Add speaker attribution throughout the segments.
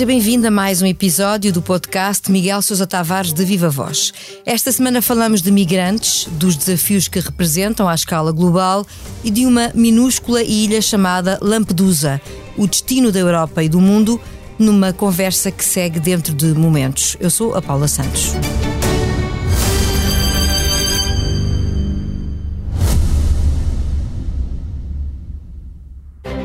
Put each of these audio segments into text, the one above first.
Speaker 1: Seja bem-vindo a mais um episódio do podcast Miguel Sousa Tavares de Viva Voz. Esta semana falamos de migrantes, dos desafios que representam à escala global e de uma minúscula ilha chamada Lampedusa, o destino da Europa e do mundo, numa conversa que segue dentro de momentos. Eu sou a Paula Santos.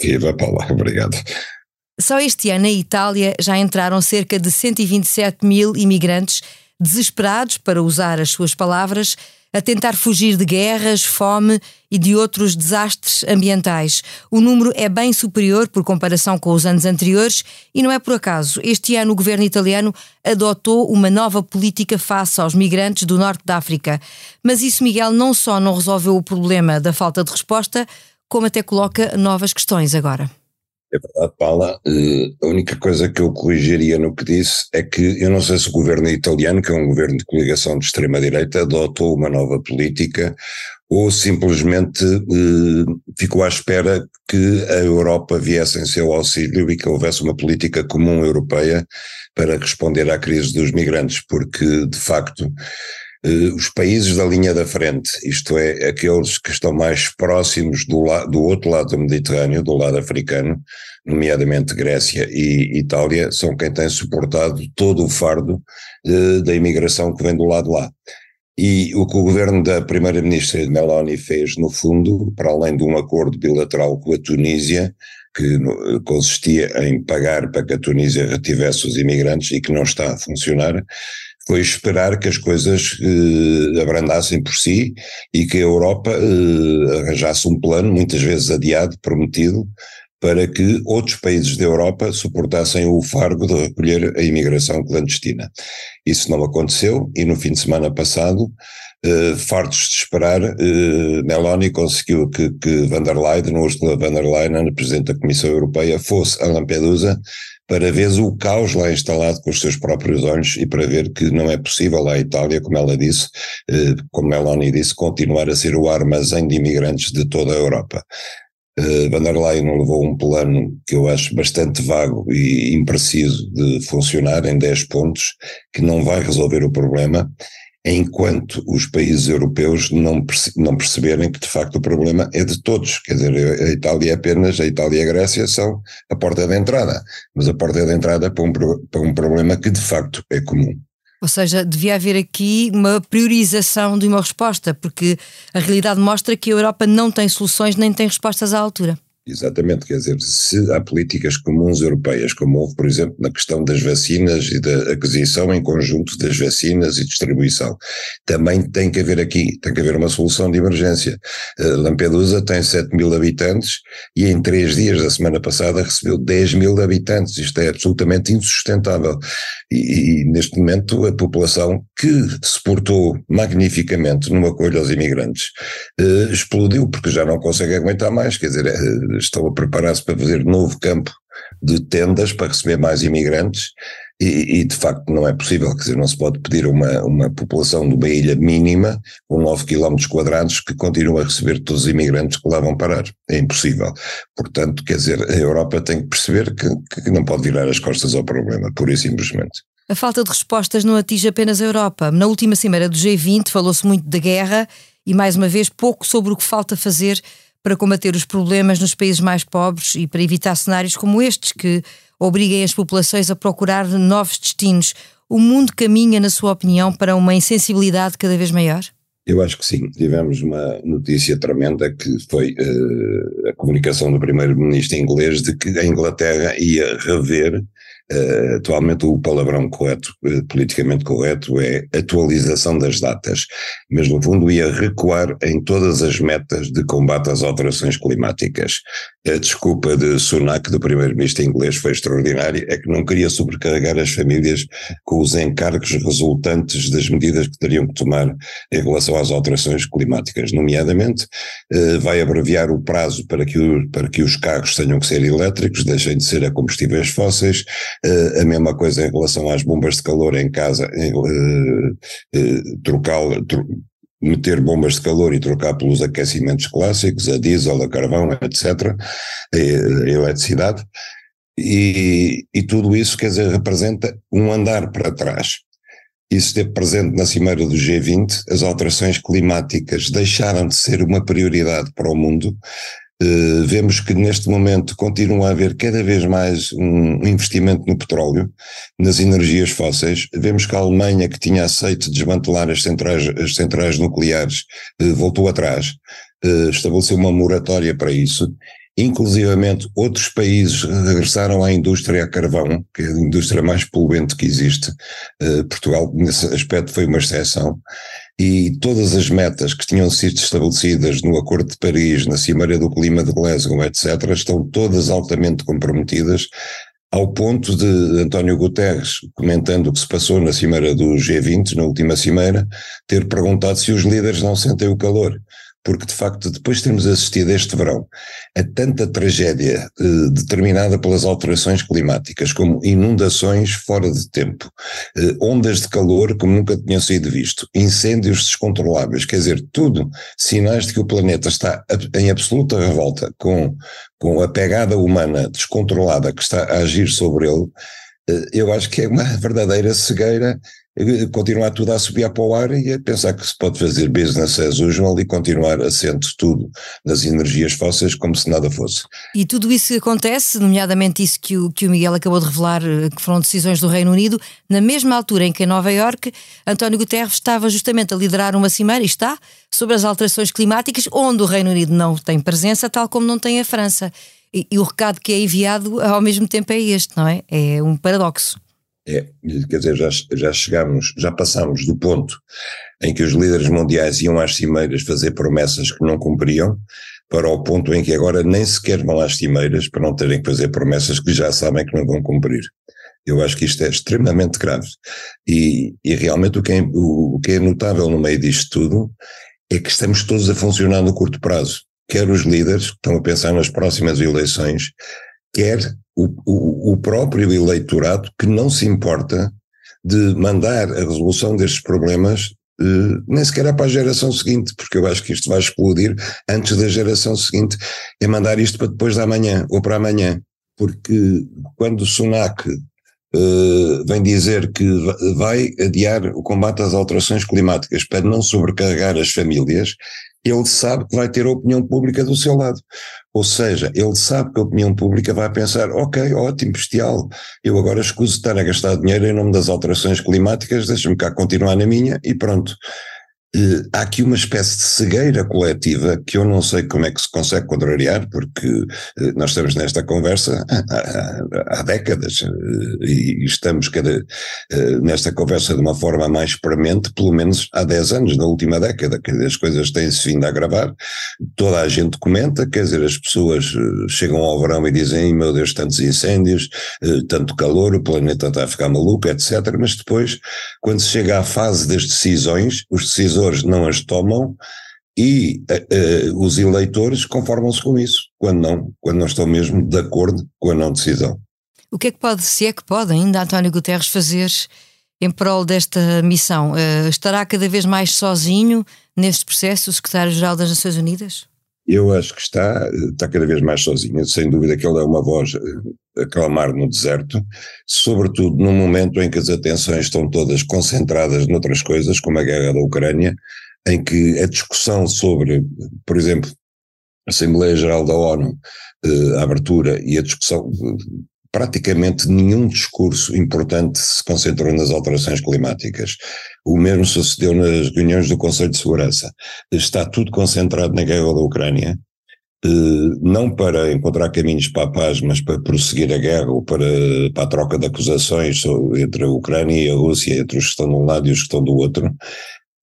Speaker 2: Viva Paula, obrigado.
Speaker 1: Só este ano, na Itália, já entraram cerca de 127 mil imigrantes desesperados, para usar as suas palavras, a tentar fugir de guerras, fome e de outros desastres ambientais. O número é bem superior por comparação com os anos anteriores e não é por acaso. Este ano o governo italiano adotou uma nova política face aos migrantes do norte da África. Mas isso, Miguel, não só não resolveu o problema da falta de resposta, como até coloca novas questões agora.
Speaker 2: É verdade, Paula. Uh, a única coisa que eu corrigiria no que disse é que eu não sei se o governo italiano, que é um governo de coligação de extrema-direita, adotou uma nova política ou simplesmente uh, ficou à espera que a Europa viesse em seu auxílio e que houvesse uma política comum europeia para responder à crise dos migrantes, porque de facto os países da linha da frente, isto é, aqueles que estão mais próximos do, la do outro lado do Mediterrâneo, do lado africano, nomeadamente Grécia e Itália, são quem tem suportado todo o fardo uh, da imigração que vem do lado lá. E o que o governo da primeira-ministra Meloni fez, no fundo, para além de um acordo bilateral com a Tunísia, que consistia em pagar para que a Tunísia retivesse os imigrantes e que não está a funcionar, foi esperar que as coisas eh, abrandassem por si e que a Europa eh, arranjasse um plano, muitas vezes adiado, prometido, para que outros países da Europa suportassem o fardo de recolher a imigração clandestina. Isso não aconteceu e no fim de semana passado, eh, fartos de esperar, eh, Meloni conseguiu que, que van der Leyen, Ursula van der Leyen, a Presidente da Comissão Europeia, fosse a Lampedusa para ver o caos lá instalado com os seus próprios olhos e para ver que não é possível à Itália, como ela disse, eh, como Meloni disse, continuar a ser o armazém de imigrantes de toda a Europa. Uh, Van der Leyen levou um plano que eu acho bastante vago e impreciso de funcionar em 10 pontos, que não vai resolver o problema, enquanto os países europeus não, perce não perceberem que de facto o problema é de todos. Quer dizer, a Itália é apenas, a Itália e a Grécia são a porta de entrada, mas a porta de entrada para um, para um problema que de facto é comum.
Speaker 1: Ou seja, devia haver aqui uma priorização de uma resposta, porque a realidade mostra que a Europa não tem soluções nem tem respostas à altura.
Speaker 2: Exatamente, quer dizer, se há políticas comuns europeias, como houve, por exemplo, na questão das vacinas e da aquisição em conjunto das vacinas e distribuição, também tem que haver aqui, tem que haver uma solução de emergência. Uh, Lampedusa tem 7 mil habitantes e em três dias da semana passada recebeu 10 mil habitantes, isto é absolutamente insustentável. E, e neste momento a população que se portou magnificamente no acolho aos imigrantes uh, explodiu porque já não consegue aguentar mais, quer dizer, uh, estão a preparar-se para fazer novo campo de tendas para receber mais imigrantes e, e, de facto não é possível, quer dizer, não se pode pedir uma, uma população de uma ilha mínima com 9 km quadrados que continue a receber todos os imigrantes que lá vão parar. É impossível. Portanto, quer dizer, a Europa tem que perceber que, que não pode virar as costas ao problema, pura e simplesmente.
Speaker 1: A falta de respostas não atinge apenas a Europa. Na última cimeira do G20 falou-se muito da guerra e, mais uma vez, pouco sobre o que falta fazer para combater os problemas nos países mais pobres e para evitar cenários como estes que obriguem as populações a procurar novos destinos. O mundo caminha, na sua opinião, para uma insensibilidade cada vez maior?
Speaker 2: Eu acho que sim. Tivemos uma notícia tremenda que foi uh, a comunicação do primeiro-ministro inglês de que a Inglaterra ia rever Uh, atualmente o palavrão correto, uh, politicamente correto, é atualização das datas, mas no fundo ia recuar em todas as metas de combate às alterações climáticas. A desculpa de Sunak, do primeiro-ministro inglês, foi extraordinária, é que não queria sobrecarregar as famílias com os encargos resultantes das medidas que teriam que tomar em relação às alterações climáticas, nomeadamente uh, vai abreviar o prazo para que, o, para que os carros tenham que ser elétricos, deixem de ser a combustíveis fósseis, a mesma coisa em relação às bombas de calor em casa, uh, uh, trocar, tro meter bombas de calor e trocar pelos aquecimentos clássicos, a diesel, a carvão, etc., a eletricidade, e, e tudo isso, quer dizer, representa um andar para trás. Isso esteve presente na cimeira do G20, as alterações climáticas deixaram de ser uma prioridade para o mundo, Uh, vemos que neste momento continua a haver cada vez mais um investimento no petróleo, nas energias fósseis. Vemos que a Alemanha, que tinha aceito desmantelar as centrais, as centrais nucleares, uh, voltou atrás, uh, estabeleceu uma moratória para isso. Inclusivamente, outros países regressaram à indústria a carvão, que é a indústria mais poluente que existe. Portugal, nesse aspecto, foi uma exceção e todas as metas que tinham sido estabelecidas no Acordo de Paris, na Cimeira do Clima de Glasgow, etc., estão todas altamente comprometidas, ao ponto de António Guterres, comentando o que se passou na Cimeira do G20, na última Cimeira, ter perguntado se os líderes não sentem o calor porque de facto depois de termos assistido este verão a tanta tragédia eh, determinada pelas alterações climáticas, como inundações fora de tempo, eh, ondas de calor como nunca tinham sido visto, incêndios descontroláveis, quer dizer, tudo sinais de que o planeta está em absoluta revolta com, com a pegada humana descontrolada que está a agir sobre ele, eh, eu acho que é uma verdadeira cegueira continuar tudo a subir para o ar e a pensar que se pode fazer business as usual e continuar assente tudo nas energias fósseis como se nada fosse.
Speaker 1: E tudo isso acontece, nomeadamente isso que o, que o Miguel acabou de revelar, eh, que foram decisões do Reino Unido, na mesma altura em que em Nova Iorque António Guterres estava justamente a liderar uma cimeira, e está, sobre as alterações climáticas, onde o Reino Unido não tem presença, tal como não tem a França. E, e o recado que é enviado ao mesmo tempo é este, não é? É um paradoxo.
Speaker 2: É, quer dizer, já, já chegámos, já passámos do ponto em que os líderes mundiais iam às cimeiras fazer promessas que não cumpriam, para o ponto em que agora nem sequer vão às cimeiras para não terem que fazer promessas que já sabem que não vão cumprir. Eu acho que isto é extremamente grave. E, e realmente o que, é, o, o que é notável no meio disto tudo é que estamos todos a funcionar no curto prazo. Quer os líderes que estão a pensar nas próximas eleições, quer o, o, o próprio eleitorado que não se importa de mandar a resolução destes problemas Uh, nem sequer é para a geração seguinte, porque eu acho que isto vai explodir antes da geração seguinte, é mandar isto para depois da manhã ou para amanhã, porque quando o Sunak uh, vem dizer que vai adiar o combate às alterações climáticas para não sobrecarregar as famílias, ele sabe que vai ter a opinião pública do seu lado. Ou seja, ele sabe que a opinião pública vai pensar: ok, ótimo, bestial, eu agora escuso estar a gastar dinheiro em nome das alterações climáticas, deixa-me cá continuar na minha e pronto. Uh, há aqui uma espécie de cegueira coletiva que eu não sei como é que se consegue contrariar, porque uh, nós estamos nesta conversa há, há, há décadas uh, e estamos cada, nesta conversa de uma forma mais premente, pelo menos há 10 anos, na última década, dizer, as coisas têm-se vindo a agravar, toda a gente comenta, quer dizer, as pessoas chegam ao verão e dizem, meu Deus, tantos incêndios, tanto calor, o planeta está a ficar maluco, etc., mas depois, quando se chega à fase das decisões, os decisores decisores não as tomam e uh, uh, os eleitores conformam-se com isso, quando não, quando não estão mesmo de acordo com a não decisão.
Speaker 1: O que é que pode, se é que pode ainda António Guterres fazer em prol desta missão? Uh, estará cada vez mais sozinho neste processo o secretário-geral das Nações Unidas?
Speaker 2: Eu acho que está, está cada vez mais sozinho, sem dúvida que ele é uma voz a clamar no deserto, sobretudo num momento em que as atenções estão todas concentradas noutras coisas, como a guerra da Ucrânia, em que a discussão sobre, por exemplo, a Assembleia Geral da ONU, eh, a abertura e a discussão, praticamente nenhum discurso importante se concentrou nas alterações climáticas. O mesmo sucedeu nas reuniões do Conselho de Segurança. Está tudo concentrado na guerra da Ucrânia não para encontrar caminhos para a paz, mas para prosseguir a guerra ou para, para a troca de acusações entre a Ucrânia e a Rússia, entre os que estão de um lado e os que estão do outro,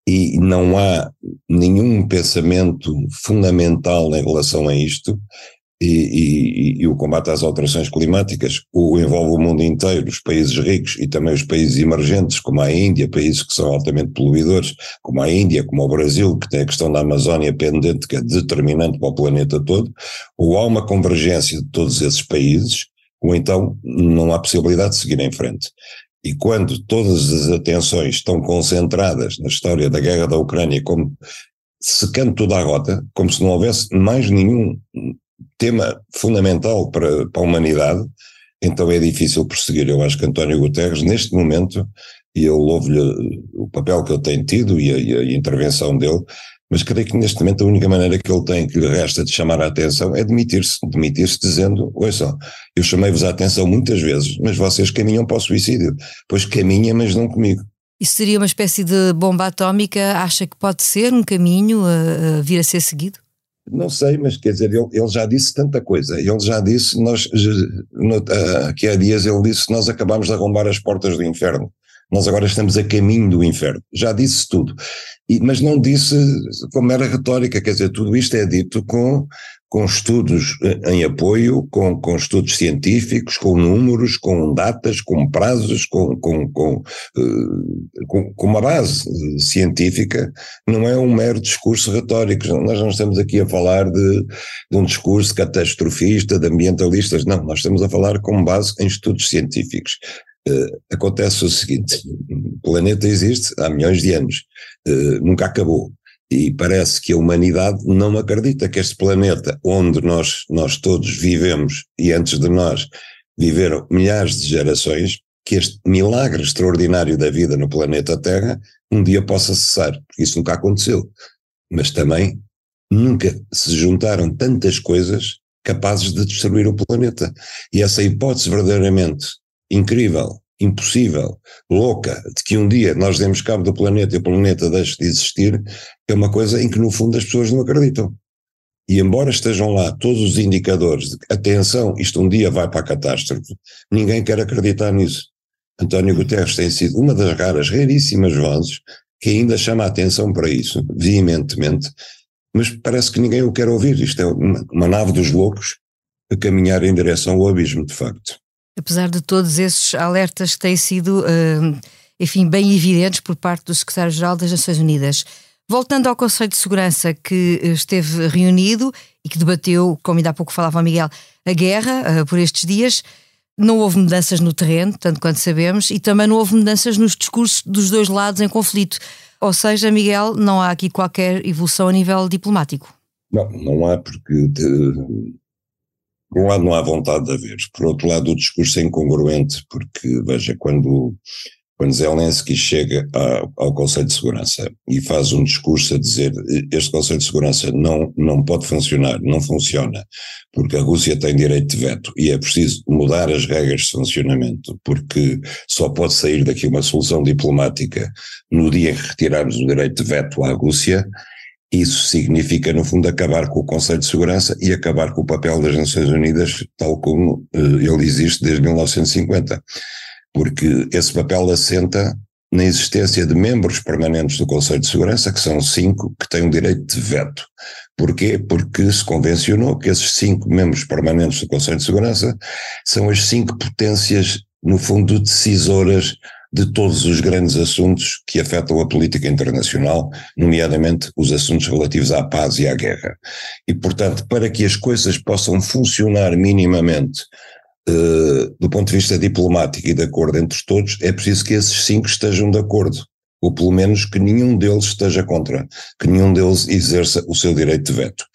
Speaker 2: e não há nenhum pensamento fundamental em relação a isto, e, e, e, o combate às alterações climáticas o envolve o mundo inteiro, os países ricos e também os países emergentes, como a Índia, países que são altamente poluidores, como a Índia, como o Brasil, que tem a questão da Amazónia pendente, que é determinante para o planeta todo, ou há uma convergência de todos esses países, ou então não há possibilidade de seguir em frente. E quando todas as atenções estão concentradas na história da guerra da Ucrânia, como secando toda a rota, como se não houvesse mais nenhum tema fundamental para, para a humanidade, então é difícil prosseguir. Eu acho que António Guterres, neste momento, e eu louvo-lhe o papel que ele tem tido e a, e a, intervenção dele, mas creio que neste momento a única maneira que ele tem, que lhe resta de chamar a atenção, é demitir-se, demitir-se dizendo, ouçam, eu chamei-vos a atenção muitas vezes, mas vocês caminham para o suicídio, pois caminham, mas não comigo.
Speaker 1: Isso seria uma espécie de bomba atómica? Acha que pode ser um caminho a, a vir a ser seguido?
Speaker 2: Não sei, mas quer dizer, ele, ele, já disse tanta coisa. Ele já disse, nós, no, aqui há dias ele disse, nós acabamos de arrombar as portas do inferno. Nós agora estamos a caminho do inferno. Já disse tudo. E, mas não disse com mera retórica, quer dizer, tudo isto é dito com, com estudos eh, em apoio, com, com estudos científicos, com números, com datas, com prazos, com, com, com, eh, com, uma base científica, não é um mero discurso retórico. Nós não estamos aqui a falar de, de um discurso catastrofista, de ambientalistas, não, nós estamos a falar com base em estudos científicos. Acontece o seguinte: o planeta existe há milhões de anos, nunca acabou. E parece que a humanidade não acredita que este planeta, onde nós, nós todos vivemos e antes de nós viveram milhares de gerações, que este milagre extraordinário da vida no planeta Terra um dia possa cessar, isso nunca aconteceu. Mas também nunca se juntaram tantas coisas capazes de destruir o planeta. E essa hipótese verdadeiramente incrível impossível, louca, de que um dia nós demos cabo do planeta e o planeta deixe de existir, é uma coisa em que no fundo as pessoas não acreditam. E embora estejam lá todos os indicadores de atenção, isto um dia vai para a catástrofe, ninguém quer acreditar nisso. António Guterres tem sido uma das raras, raríssimas vozes que ainda chama a atenção para isso, veementemente, mas parece que ninguém o quer ouvir. Isto é uma, uma nave dos loucos a caminhar em direção ao abismo, de facto
Speaker 1: apesar de todos esses alertas que têm sido, uh, enfim, bem evidentes por parte do Secretário-Geral das Nações Unidas. Voltando ao Conselho de Segurança que esteve reunido e que debateu, como ainda há pouco falava o Miguel, a guerra uh, por estes dias, não houve mudanças no terreno, tanto quanto sabemos, e também não houve mudanças nos discursos dos dois lados em conflito. Ou seja, Miguel, não há aqui qualquer evolução a nível diplomático.
Speaker 2: Não, não há, porque de, por um lado não há vontade de haver, por outro lado o discurso é incongruente, porque veja, quando, quando Zelensky chega ao, ao Conselho de Segurança e faz um discurso a dizer este Conselho de Segurança não, não pode funcionar, não funciona, porque a Rússia tem direito de veto e é preciso mudar as regras de funcionamento, porque só pode sair daqui uma solução diplomática no dia em que retirarmos o direito de veto à Rússia, isso significa, no fundo, acabar com o Conselho de Segurança e acabar com o papel das Nações Unidas, tal como uh, ele existe desde 1950. Porque esse papel assenta na existência de membros permanentes do Conselho de Segurança, que são cinco, que têm o direito de veto. Porquê? Porque se convencionou que esses cinco membros permanentes do Conselho de Segurança são as cinco potências, no fundo, decisoras de todos os grandes assuntos que afetam a política internacional, nomeadamente os assuntos relativos à paz e à guerra. E, portanto, para que as coisas possam funcionar minimamente uh, do ponto de vista diplomático e de acordo entre todos, é preciso que esses cinco estejam de acordo. Ou pelo menos que nenhum deles esteja contra, que nenhum deles exerça o seu direito de veto.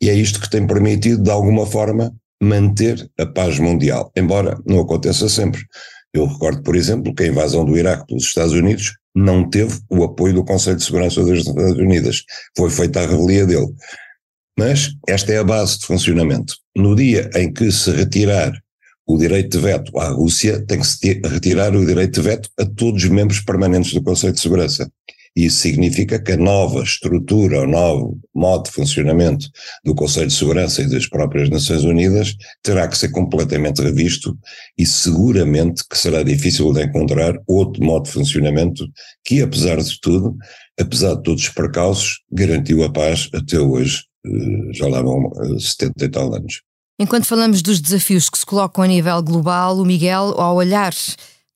Speaker 2: E é isto que tem permitido, de alguma forma, manter a paz mundial, embora não aconteça sempre. Eu recordo, por exemplo, que a invasão do Iraque pelos Estados Unidos não teve o apoio do Conselho de Segurança das Nações Unidas. Foi feita a revelia dele. Mas esta é a base de funcionamento. No dia em que se retirar o direito de veto à Rússia, tem que se retirar o direito de veto a todos os membros permanentes do Conselho de Segurança. Isso significa que a nova estrutura, o novo modo de funcionamento do Conselho de Segurança e das próprias Nações Unidas terá que ser completamente revisto e seguramente que será difícil de encontrar outro modo de funcionamento que, apesar de tudo, apesar de todos os percalços, garantiu a paz até hoje, eh, já lá vão 70 eh, e tal anos.
Speaker 1: Enquanto falamos dos desafios que se colocam a nível global, o Miguel, ao olhar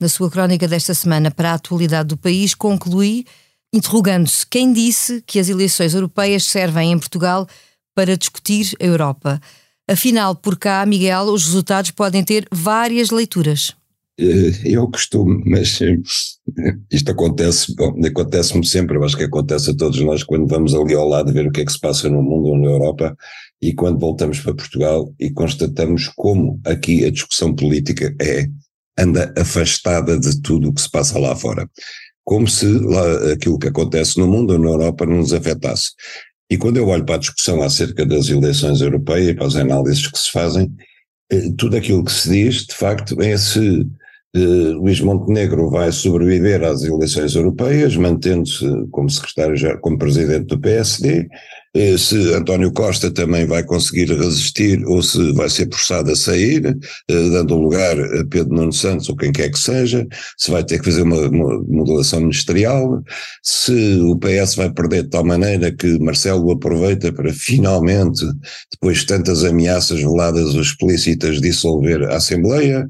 Speaker 1: na sua crónica desta semana para a atualidade do país, conclui interrogando-se quem disse que as eleições europeias servem em Portugal para discutir a Europa. Afinal, por cá, Miguel, os resultados podem ter várias leituras.
Speaker 2: Eh, eu costumo, mas eh, isto acontece, acontece-me sempre, eu acho que acontece a todos nós quando vamos ali ao lado ver o que é que se passa no mundo ou na Europa e quando voltamos para Portugal e constatamos como aqui a discussão política é, anda afastada de tudo o que se passa lá fora. Como se lá, aquilo que acontece no mundo ou na Europa não nos afetasse. E quando eu olho para a discussão acerca das eleições europeias, para as análises que se fazem, eh, tudo aquilo que se diz, de facto, é se eh, Luís Montenegro vai sobreviver às eleições europeias, mantendo-se como secretário, como presidente do PSD, se António Costa também vai conseguir resistir ou se vai ser forçado a sair, eh, dando lugar a Pedro Nuno Santos ou quem quer que seja, se vai ter que fazer uma, uma modulação ministerial, se o PS vai perder de tal maneira que Marcelo aproveita para finalmente, depois de tantas ameaças veladas ou explícitas, dissolver a Assembleia,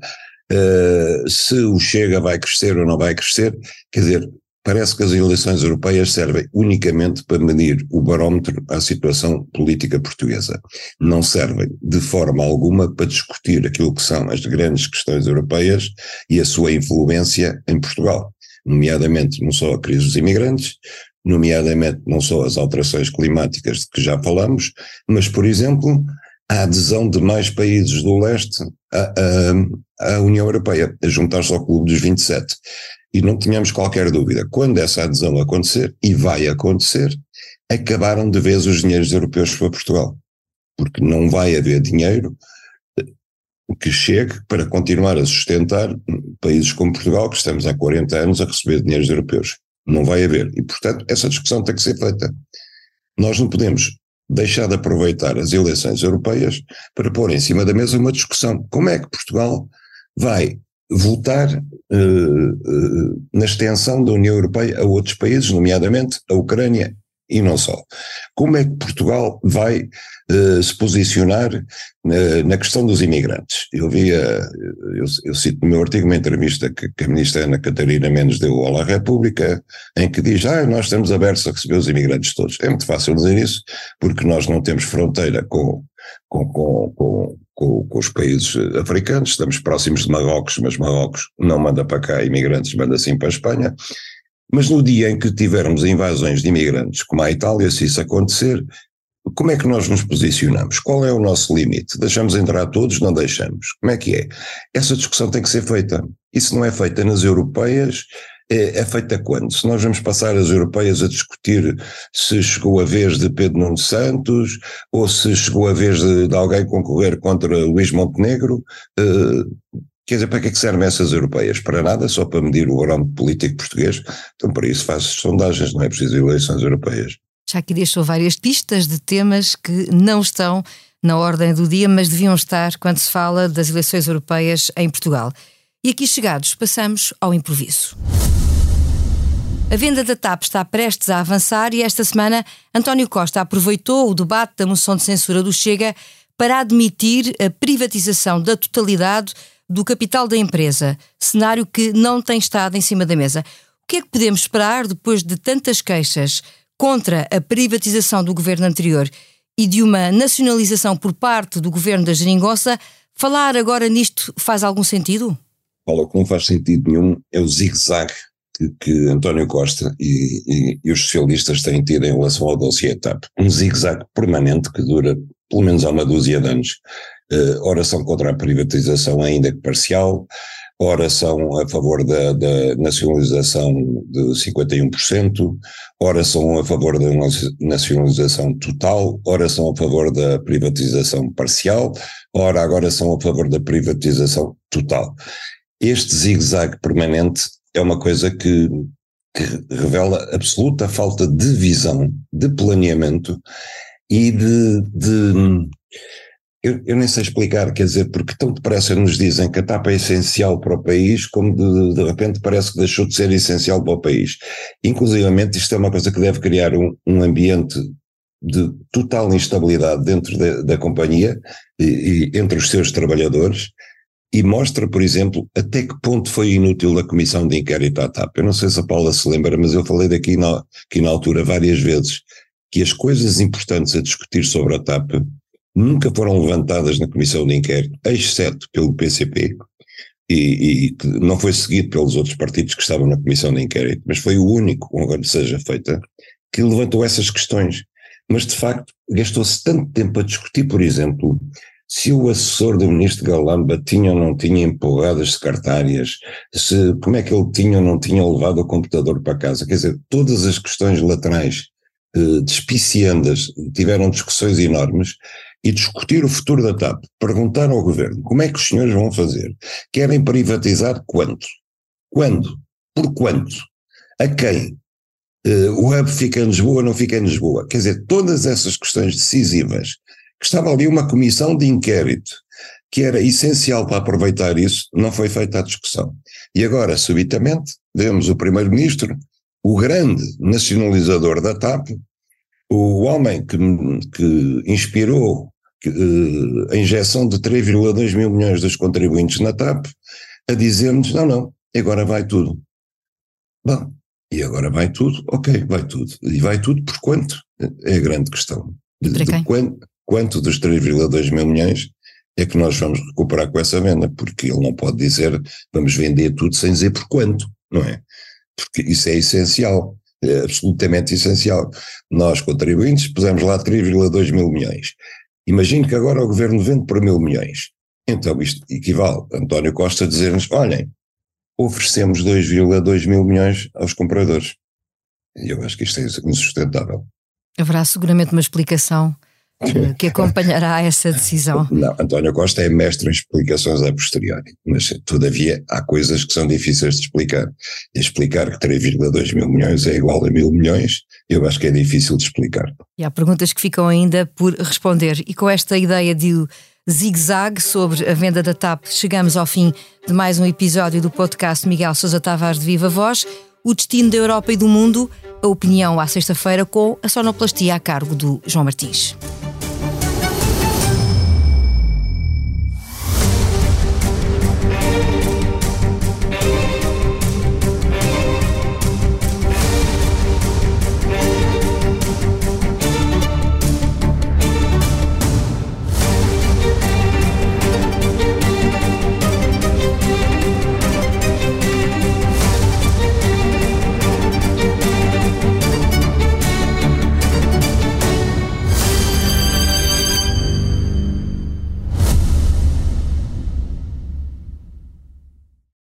Speaker 2: Uh, se o Chega vai crescer ou não vai crescer, quer dizer, parece que as eleições europeias servem unicamente para medir o barómetro à situação política portuguesa. Não servem de forma alguma para discutir aquilo que são as grandes questões europeias e a sua influência em Portugal, nomeadamente não só a crise dos imigrantes, nomeadamente não só as alterações climáticas de que já falamos, mas, por exemplo, a adesão de mais países do leste à, à, à União Europeia, a juntar-se ao Clube dos 27. E não tínhamos qualquer dúvida, quando essa adesão acontecer, e vai acontecer, acabaram de vez os dinheiros europeus para Portugal. Porque não vai haver dinheiro eh, que chegue para continuar a sustentar países como Portugal, que estamos há 40 anos a receber dinheiros europeus. Não vai haver. E, portanto, essa discussão tem que ser feita. Nós não podemos deixar de aproveitar as eleições europeias para pôr em cima da mesa uma discussão. Como é que Portugal vai votar uh, uh, na extensão da União Europeia a outros países, nomeadamente a Ucrânia e não só. Como é que Portugal vai uh, se posicionar uh, na questão dos imigrantes? Eu vi, eu, eu, cito no meu artigo uma entrevista que, que, a ministra Ana Catarina Mendes deu à República, em que diz, ah, nós estamos abertos a receber os imigrantes todos. É muito fácil dizer isso, porque nós não temos fronteira com, com, com, com com, com, os países africanos, estamos próximos de Marrocos, mas Marrocos não manda para cá imigrantes, manda sim para a Espanha, mas no dia em que tivermos invasões de imigrantes, como a Itália, se isso acontecer, como é que nós nos posicionamos? Qual é o nosso limite? Deixamos entrar todos? Não deixamos? Como é que é? Essa discussão tem que ser feita. Isso não é feita nas europeias, é, é feita quando? Se nós vamos passar as europeias a discutir se chegou a vez de Pedro Nuno Santos ou se chegou a vez de, de alguém concorrer contra Luís Montenegro, uh, Quer dizer, para que, é que servem essas europeias? Para nada, só para medir o barómetro político português. Então, para isso faz sondagens, não é preciso eleições europeias.
Speaker 1: Já aqui deixou várias pistas de temas que não estão na ordem do dia, mas deviam estar quando se fala das eleições europeias em Portugal. E aqui chegados, passamos ao improviso. A venda da TAP está prestes a avançar e esta semana António Costa aproveitou o debate da moção de censura do Chega para admitir a privatização da totalidade do capital da empresa, cenário que não tem estado em cima da mesa. O que é que podemos esperar depois de tantas queixas contra a privatização do governo anterior e de uma nacionalização por parte do governo da Geringonça? Falar agora nisto faz algum sentido?
Speaker 2: Paulo, que não faz sentido nenhum é o zigue-zague que, que, António Costa e, e, e, os socialistas têm tido em relação ao dossiê. TAP. Um zigue-zague permanente que dura pelo menos há uma dúzia de anos. Uh, ora são contra a privatização ainda que parcial, ora são a favor da, da nacionalização de 51%, ora são a favor da nacionalização total, ora são a favor da privatização parcial, ora agora são a favor da privatização total. Este zigue-zague permanente é uma coisa que que revela absoluta falta de visão, de planeamento e de. de eu, eu, nem sei explicar, quer dizer, porque tão depressa nos dizem que a TAP é essencial para o país, como de, de repente parece que deixou de ser essencial para o país. Inclusivamente, isto é uma coisa que deve criar um, um ambiente de total instabilidade dentro de, da companhia e, e, entre os seus trabalhadores e mostra, por exemplo, até que ponto foi inútil a comissão de inquérito à TAP. Eu não sei se a Paula se lembra, mas eu falei daqui na, aqui na altura várias vezes que as coisas importantes a discutir sobre a TAP nunca foram levantadas na comissão de inquérito, exceto pelo PCP, e, que não foi seguido pelos outros partidos que estavam na comissão de inquérito, mas foi o único, onde seja feita, que levantou essas questões. Mas, de facto, gastou-se tanto tempo a discutir, por exemplo, se o assessor do ministro Galamba tinha ou não tinha empolgado as secretárias, se, como é que ele tinha ou não tinha levado o computador para casa, quer dizer, todas as questões laterais eh, despiciandas tiveram discussões enormes e discutir o futuro da TAP, perguntar ao governo como é que os senhores vão fazer, querem privatizar quanto, quando, por quanto, a quem, uh, o hub fica em Lisboa, não fica em Lisboa, quer dizer, todas essas questões decisivas que estava ali uma comissão de inquérito que era essencial para aproveitar isso, não foi feita a discussão. E agora, subitamente, vemos o primeiro-ministro, o grande nacionalizador da TAP, o homem que, que inspirou que, uh, a injeção de 3,2 mil milhões dos contribuintes na TAP, a dizer-nos: não, não, agora vai tudo. Bom, e agora vai tudo? Ok, vai tudo. E vai tudo por quanto? É a grande questão.
Speaker 1: De, de
Speaker 2: quanto, quanto dos 3,2 mil milhões é que nós vamos recuperar com essa venda, porque ele não pode dizer vamos vender tudo sem dizer por quanto, não é? Porque isso é essencial, é absolutamente essencial. Nós, contribuintes, pusemos lá 3,2 mil milhões. Imagino que agora o governo vende por mil milhões. Então isto equivale a António Costa dizer-nos: olhem, oferecemos 2,2 mil milhões aos compradores. E eu acho que isto é insustentável.
Speaker 1: Haverá seguramente uma explicação que acompanhará essa decisão.
Speaker 2: Não, António Costa é mestre em explicações a posteriori, mas todavia há coisas que são difíceis de explicar. E explicar que 3,2 mil milhões é igual a mil milhões, eu acho que é difícil de explicar.
Speaker 1: E há perguntas que ficam ainda por responder. E com esta ideia de zigue-zague sobre a venda da TAP, chegamos ao fim de mais um episódio do podcast Miguel Sousa Tavares de Viva Voz. O destino da Europa e do mundo, a opinião à sexta-feira com a sonoplastia a cargo do João Martins.